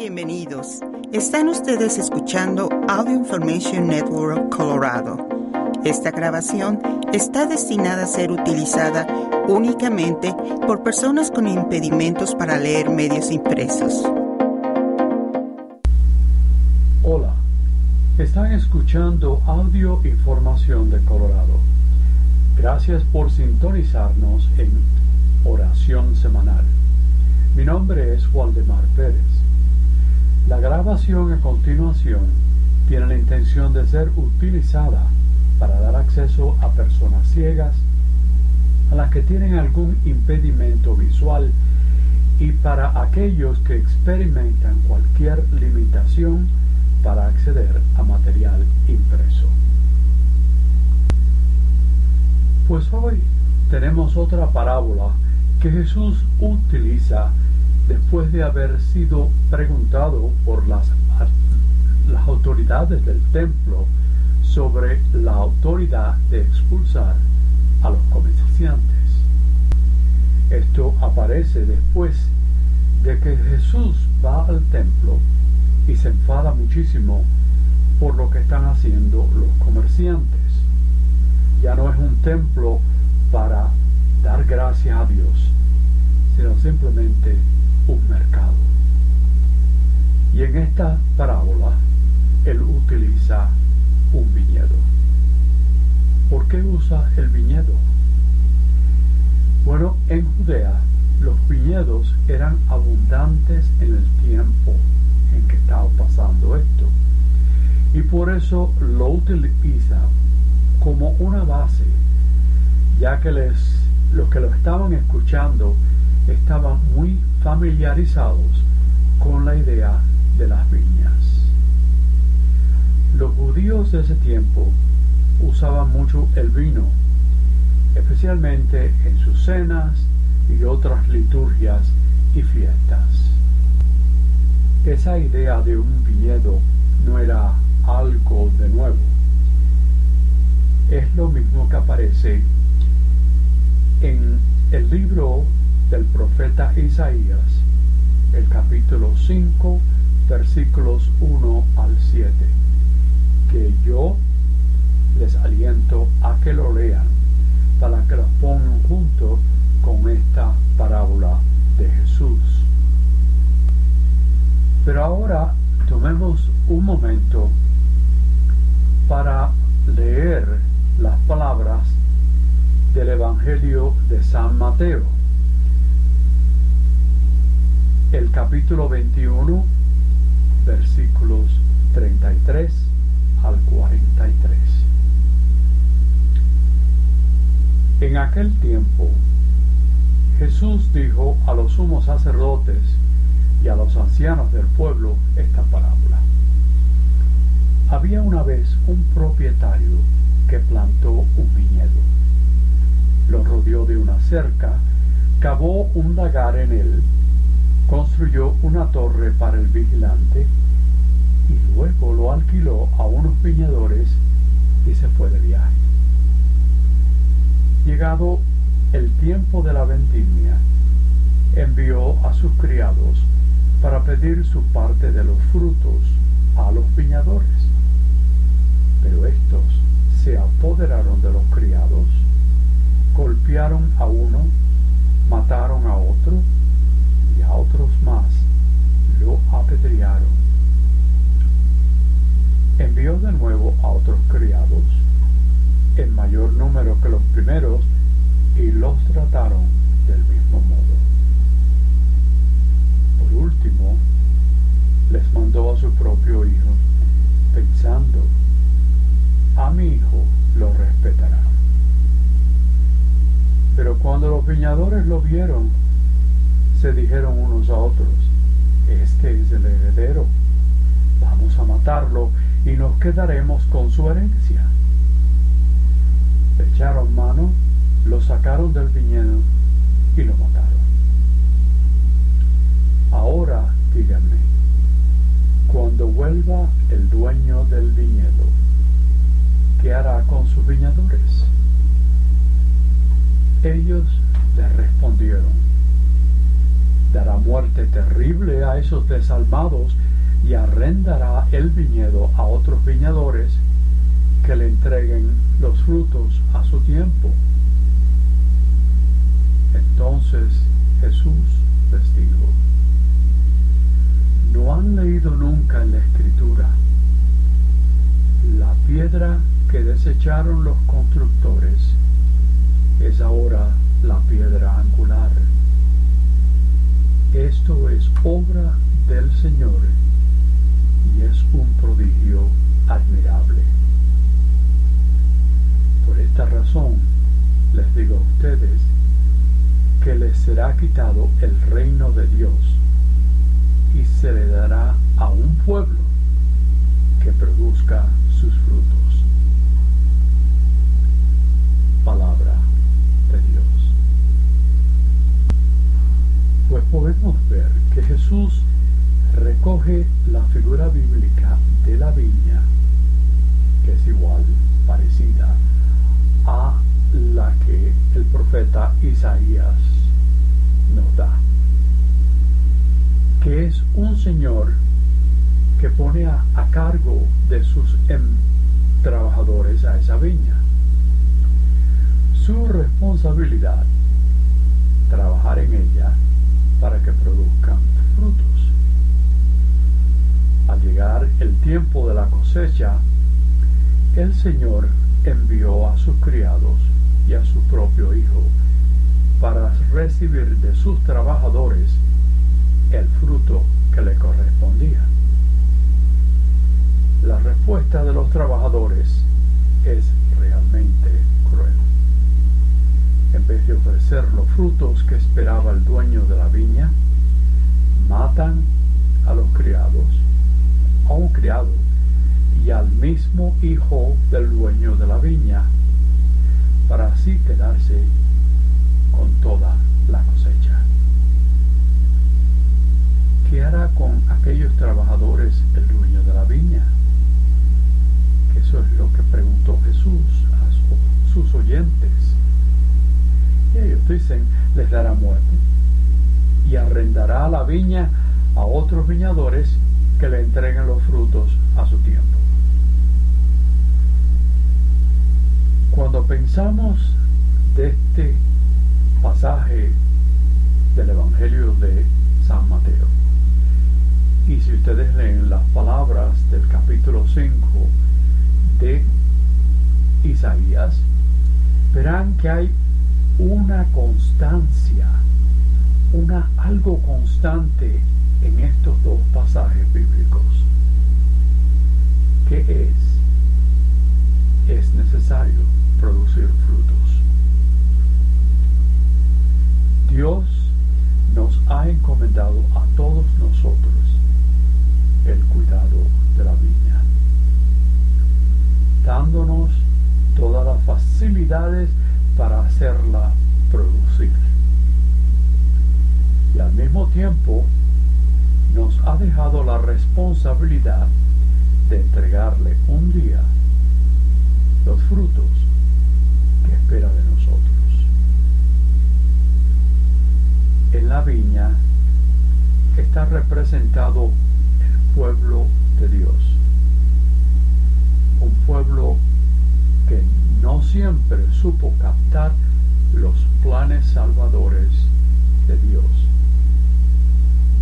Bienvenidos. Están ustedes escuchando Audio Information Network Colorado. Esta grabación está destinada a ser utilizada únicamente por personas con impedimentos para leer medios impresos. Hola, están escuchando Audio Información de Colorado. Gracias por sintonizarnos en Oración Semanal. Mi nombre es Waldemar Pérez. La grabación a continuación tiene la intención de ser utilizada para dar acceso a personas ciegas, a las que tienen algún impedimento visual y para aquellos que experimentan cualquier limitación para acceder a material impreso. Pues hoy tenemos otra parábola que Jesús utiliza después de haber sido preguntado por las, autoridades del templo sobre la autoridad de expulsar a los comerciantes. Esto aparece después de que Jesús va al templo y se enfada muchísimo por lo que están haciendo los comerciantes. Ya no es un templo para dar gracias a Dios, sino simplemente un mercado. Y en esta parábola él utiliza un viñedo. ¿Por qué usa el viñedo? Bueno, en Judea los viñedos eran abundantes en el tiempo en que estaba pasando esto. Y por eso lo utiliza como una base, ya que les, los que lo estaban escuchando estaban muy familiarizados con la idea de las viñas. Los judíos de ese tiempo usaban mucho el vino, especialmente en sus cenas y otras liturgias y fiestas. Esa idea de un viñedo no era algo de nuevo. Es lo mismo que aparece en el libro del profeta Isaías, el capítulo 5, versículos 1 al 7, que yo les aliento a que lo lean para que lo pongan junto con esta parábola de Jesús. Pero ahora tomemos un momento para leer las palabras del Evangelio de San Mateo el capítulo 21, versículos 33 al 43. En aquel tiempo, Jesús dijo a los sumos sacerdotes y a los ancianos del pueblo esta parábola. Había una vez un propietario que plantó un viñedo. Lo rodeó de una cerca, cavó un lagar en él construyó una torre para el vigilante y luego lo alquiló a unos viñadores y se fue de viaje. Llegado el tiempo de la vendimia, envió a sus criados para pedir su parte de los frutos a los viñadores. Pero estos se apoderaron de los criados, golpearon a uno, mataron a otro, y a otros más lo apedrearon. Envió de nuevo a otros criados, en mayor número que los primeros, y los trataron del mismo modo. Por último, les mandó a su propio hijo, pensando, a mi hijo lo respetará. Pero cuando los viñadores lo vieron, se dijeron unos a otros, este es el heredero, vamos a matarlo y nos quedaremos con su herencia. Le echaron mano, lo sacaron del viñedo y lo mataron. Ahora díganme, cuando vuelva el dueño del viñedo, ¿qué hará con sus viñadores? Ellos le respondieron, dará muerte terrible a esos desalmados y arrendará el viñedo a otros viñadores que le entreguen los frutos a su tiempo. Entonces Jesús les dijo, ¿no han leído nunca en la escritura la piedra que desecharon los constructores es ahora la piedra angular? Esto es obra del Señor y es un prodigio admirable. Por esta razón les digo a ustedes que les será quitado el reino de Dios y se le dará a un pueblo que produzca sus frutos. Palabra de Dios. Pues podemos ver que Jesús recoge la figura bíblica de la viña, que es igual, parecida a la que el profeta Isaías nos da, que es un señor que pone a, cargo de sus em, trabajadores a esa viña. Su responsabilidad, trabajar en ella para que produzcan frutos. Al llegar el tiempo de la cosecha, el Señor envió a sus criados y a su propio hijo para recibir de sus trabajadores el fruto que le correspondía. La respuesta de los trabajadores es realmente cruel. En vez de ofrecer los frutos que esperaba el dueño de la viña, matan a los criados, a un criado y al mismo hijo del dueño de la viña, para así quedarse con toda la cosecha. ¿Qué hará con aquellos trabajadores el dueño de la viña? Eso es lo que preguntó Jesús a sus oyentes. Y ellos dicen, les dará muerte y arrendará la viña a otros viñadores que le entreguen los frutos a su tiempo. Cuando pensamos de este pasaje del Evangelio de San Mateo, y si ustedes leen las palabras del capítulo 5 de Isaías, verán que hay una constancia, una algo constante en estos dos pasajes bíblicos. ¿Qué es? Es necesario producir frutos. Dios nos ha encomendado a todos nosotros el cuidado de la viña, dándonos todas las facilidades para hacerla producir. Y al mismo tiempo nos ha dejado la responsabilidad de entregarle un día los frutos espera de nosotros. En la viña está representado el pueblo de Dios, un pueblo que no siempre supo captar los planes salvadores de Dios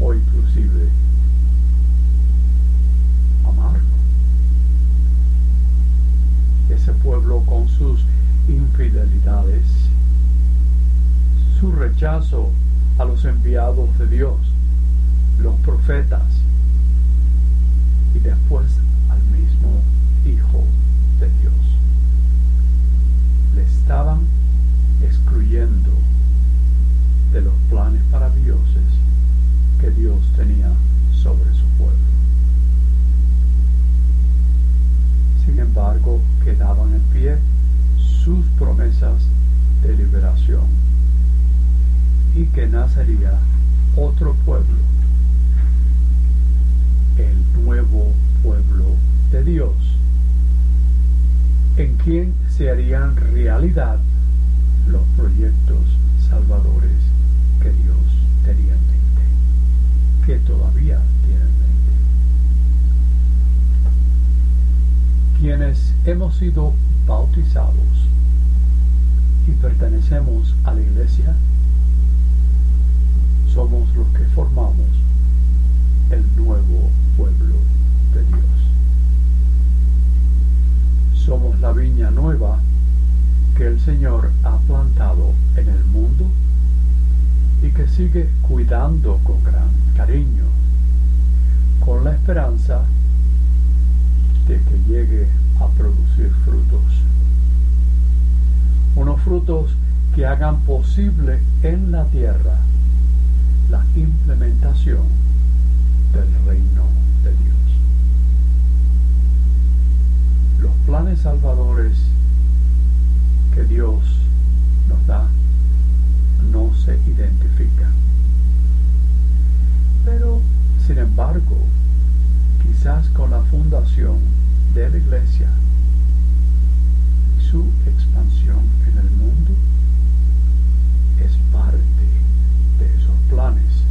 o inclusive amargo. Ese pueblo con sus infidelidades, su rechazo a los enviados de Dios, los profetas, y después al mismo Hijo de Dios. Le estaban excluyendo de los planes maravillosos que Dios tenía sobre su pueblo. Sin embargo, quedaban en pie se harían realidad los proyectos salvadores que Dios tenía en mente. que todavía tienen mente. Quienes hemos sido bautizados y pertenecemos a la iglesia, somos los que formamos el nuevo pueblo de Dios. Somos la nueva que el Señor ha plantado en el mundo y que sigue cuidando con gran cariño, con la esperanza de que llegue a producir frutos. Unos frutos que hagan posible en la tierra la implementación del reino de Dios. Los planes salvadores que Dios nos da no se identifican. Pero, sin embargo, quizás con la fundación de la iglesia y su expansión en el mundo, es parte de esos planes.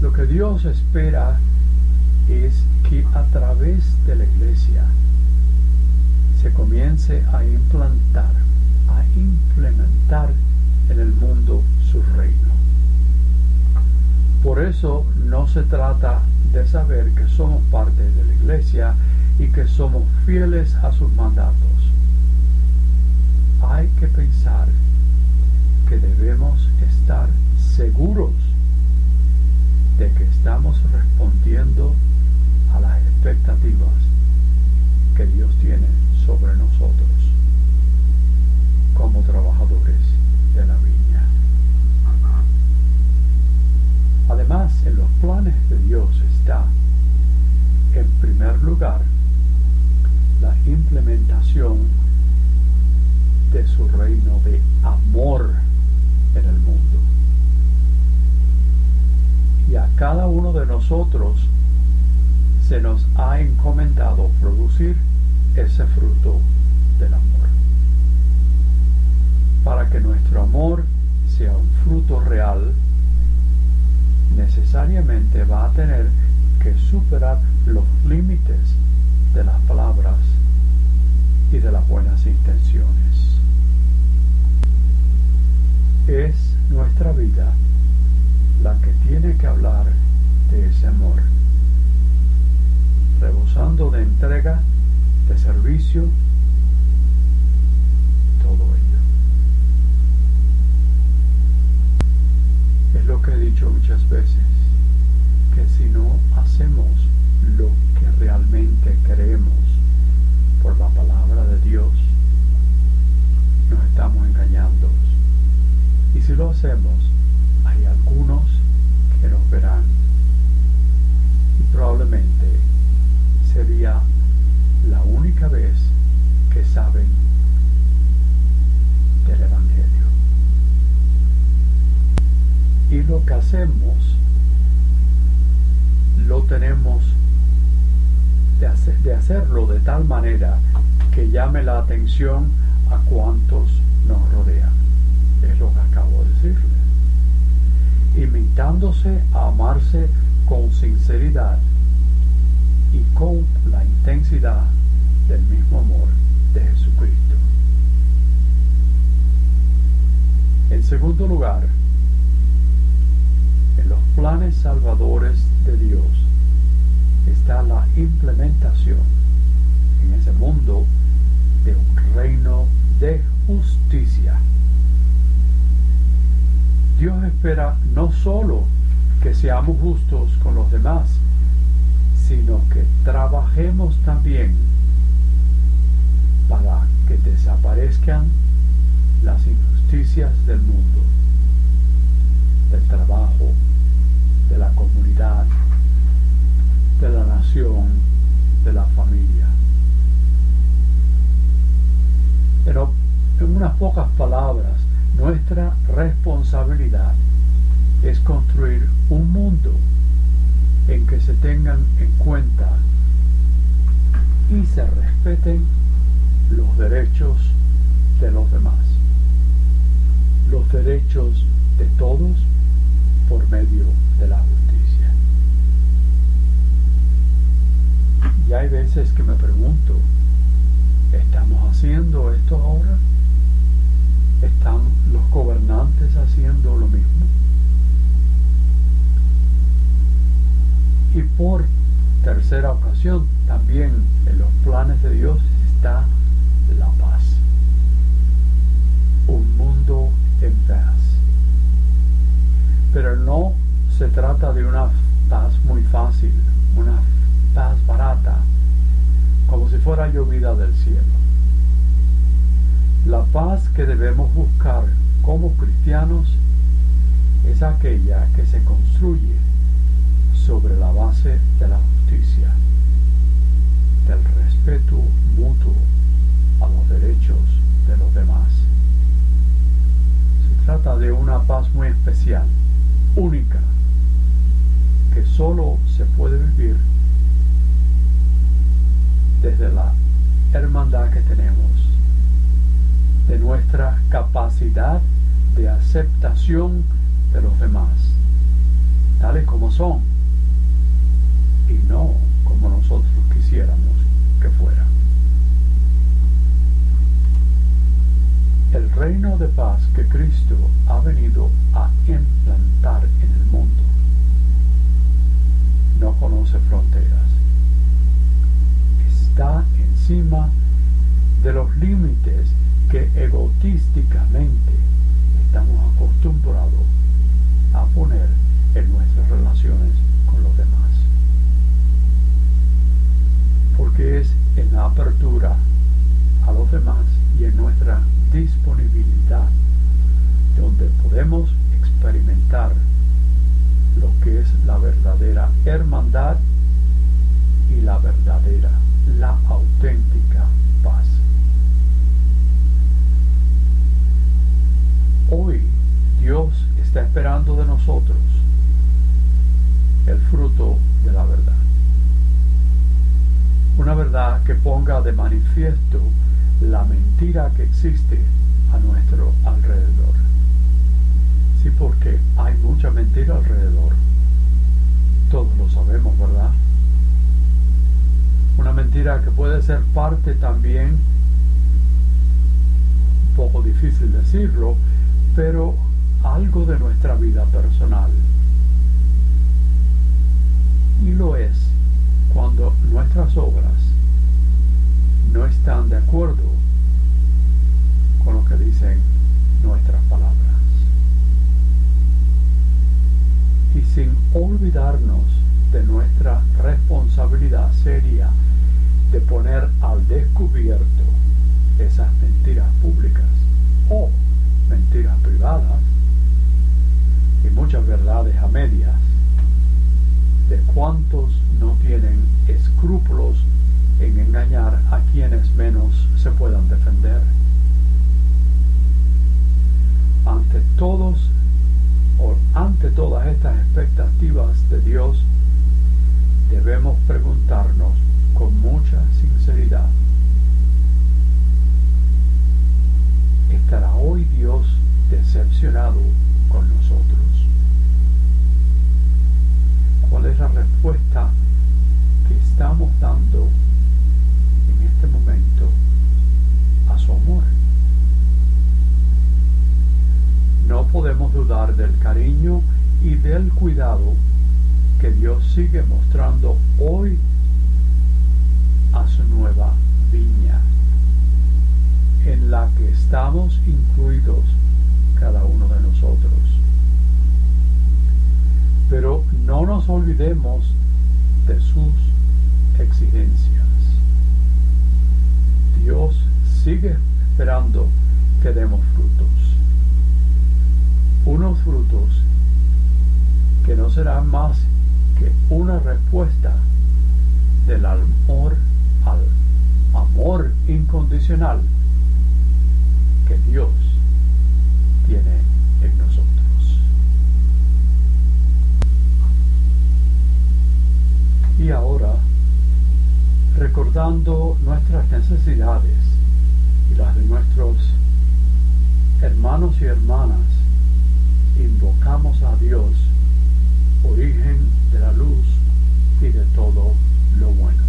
Lo que Dios espera es que a través de la iglesia se comience a implantar, a implementar en el mundo su reino. Por eso no se trata de saber que somos parte de la iglesia y que somos fieles a sus mandatos. Hay que pensar que debemos estar seguros de que estamos respondiendo a las expectativas que Dios tiene sobre nosotros como trabajadores de la viña. Además, en los planes de Dios está, en primer lugar, la implementación de su reino de amor en el mundo. Y a cada uno de nosotros se nos ha encomendado producir ese fruto del amor. Para que nuestro amor sea un fruto real, necesariamente va a tener que superar los límites de las palabras y de las buenas intenciones. Es nuestra vida la que tiene que hablar de ese amor, rebosando de entrega de servicio, todo ello. Es lo que he dicho muchas veces, que si no hacemos lo que realmente queremos por la palabra de Dios, nos estamos engañando. Y si lo hacemos, hay algunos que nos verán y probablemente sería la única vez que saben del Evangelio. Y lo que lo tenemos de, de hacerlo de tal manera que llame la atención a cuantos nos rodean. Es lo que acabo de decirles. Imitándose a amarse con sinceridad y con la intensidad del mismo amor de Jesucristo. En segundo lugar, los planes salvadores de Dios está la implementación en ese mundo de un reino de justicia. Dios espera no solo que seamos justos con los demás, sino que trabajemos también para que desaparezcan las injusticias del mundo, del trabajo, de la comunidad, de la nación, de la familia. Pero en unas pocas palabras, nuestra responsabilidad es construir un mundo en que se tengan en cuenta y se respeten los derechos de los demás, los derechos de todos por medio de la justicia. Y hay veces que me pregunto, ¿estamos haciendo esto ahora? ¿Están los gobernantes haciendo lo mismo? Y por tercera ocasión, también en los planes de Dios está la paz. Un mundo en paz. Pero no se trata de una paz muy fácil, una paz barata, como si fuera llovida del cielo. La paz que debemos buscar como cristianos es aquella que se construye sobre la base de la justicia, del respeto mutuo a los derechos de los demás. Se trata de una paz muy especial, única, que solo se puede vivir desde la hermandad que tenemos, de nuestra capacidad de aceptación de los demás, tales como son, y no como nosotros quisiéramos que fuera. El reino de paz que Cristo ha venido a implantar en el mundo no conoce fronteras. Está encima de los límites que egotísticamente estamos acostumbrados a poner en nuestras relaciones con los demás. Porque es en la apertura a los demás y en nuestra disponibilidad donde podemos experimentar lo que es la verdadera hermandad y la verdadera, la auténtica paz. Hoy Dios está esperando de nosotros el fruto de la verdad. Una verdad que ponga de manifiesto la mentira que existe a nuestro alrededor. Sí, porque hay mucha mentira alrededor. Todos lo sabemos, ¿verdad? Una mentira que puede ser parte también, un poco difícil decirlo, pero algo de nuestra vida personal. Y lo es cuando nuestras obras no están de acuerdo con lo que dicen nuestras palabras. Y sin olvidarnos de nuestra responsabilidad seria de poner al descubierto esas mentiras públicas o mentiras privadas y muchas verdades a medias de cuántos no tienen escrúpulos en engañar a quienes menos se puedan defender. Ante todos o ante todas estas expectativas de Dios, debemos preguntarnos y del cuidado que Dios sigue mostrando hoy a su nueva viña, en la que estamos incluidos cada uno de nosotros. Pero no nos olvidemos de sus exigencias. Dios sigue esperando que demos frutos. Unos frutos que no serán más que una respuesta del amor al amor incondicional que Dios tiene en nosotros. Y ahora, recordando nuestras necesidades y las de nuestros hermanos y hermanas, invocamos a Dios origen de la luz y de todo lo bueno.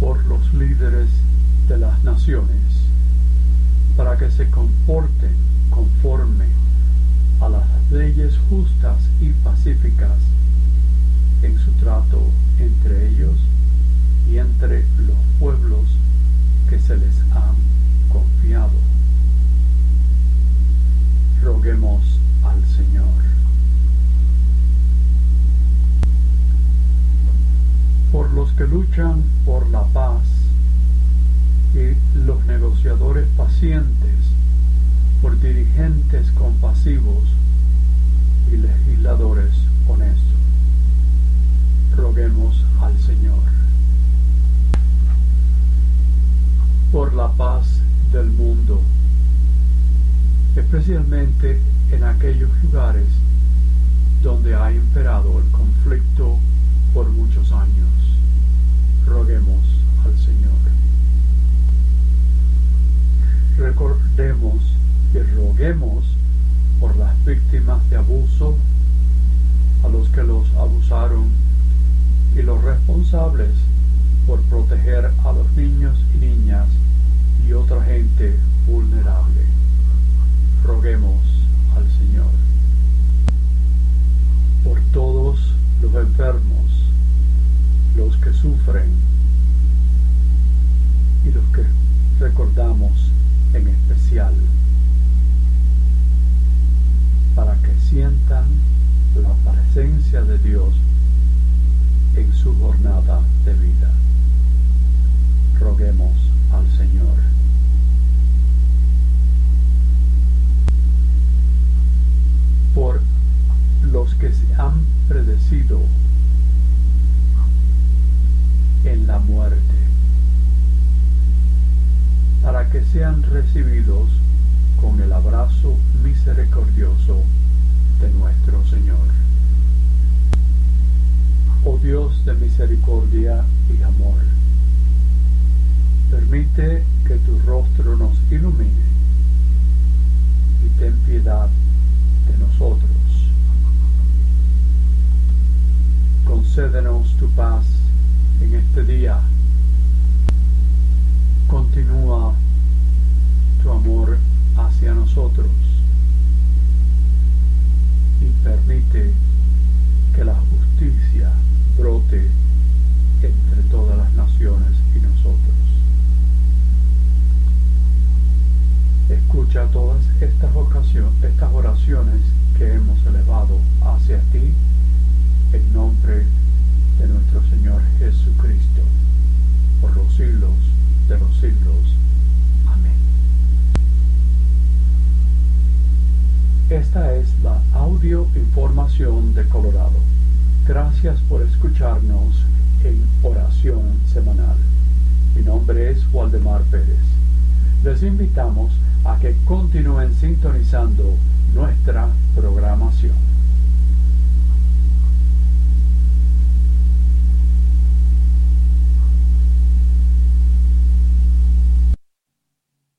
Por los líderes de las naciones, para que se comporten conforme a las leyes justas y pacíficas en su trato entre ellos y entre los pueblos que se les han confiado. Roguemos al Señor. Por los que luchan por la paz y los negociadores pacientes, por dirigentes compasivos y legisladores honestos. Roguemos al Señor. Por la paz del mundo, especialmente en aquellos lugares donde ha imperado el conflicto por muchos años. Roguemos al Señor. Recordemos y roguemos por las víctimas de abuso, a los que los abusaron y los responsables por proteger a los niños y niñas y otra gente vulnerable. Roguemos al Señor. Por todos los enfermos, los que sufren y los que recordamos en especial para que sientan la de Dios en su jornada de vida. Roguemos al Señor. Por los que se han predecido en la muerte, para que sean recibidos con el abrazo misericordioso de nuestro Señor. Oh Dios de misericordia y amor, permite que tu rostro nos ilumine y ten piedad de nosotros. Concédenos tu paz en este día. Continúa tu amor hacia nosotros y permite que la justicia brote entre todas las naciones y nosotros. Escucha todas estas, estas oraciones que hemos elevado hacia ti en nombre de nuestro Señor Jesucristo, por los siglos de los siglos. Amén. Esta es la audio información de Colorado. Gracias por escucharnos en oración semanal. Mi nombre es Waldemar Pérez. Les invitamos a que continúen sintonizando nuestra programación.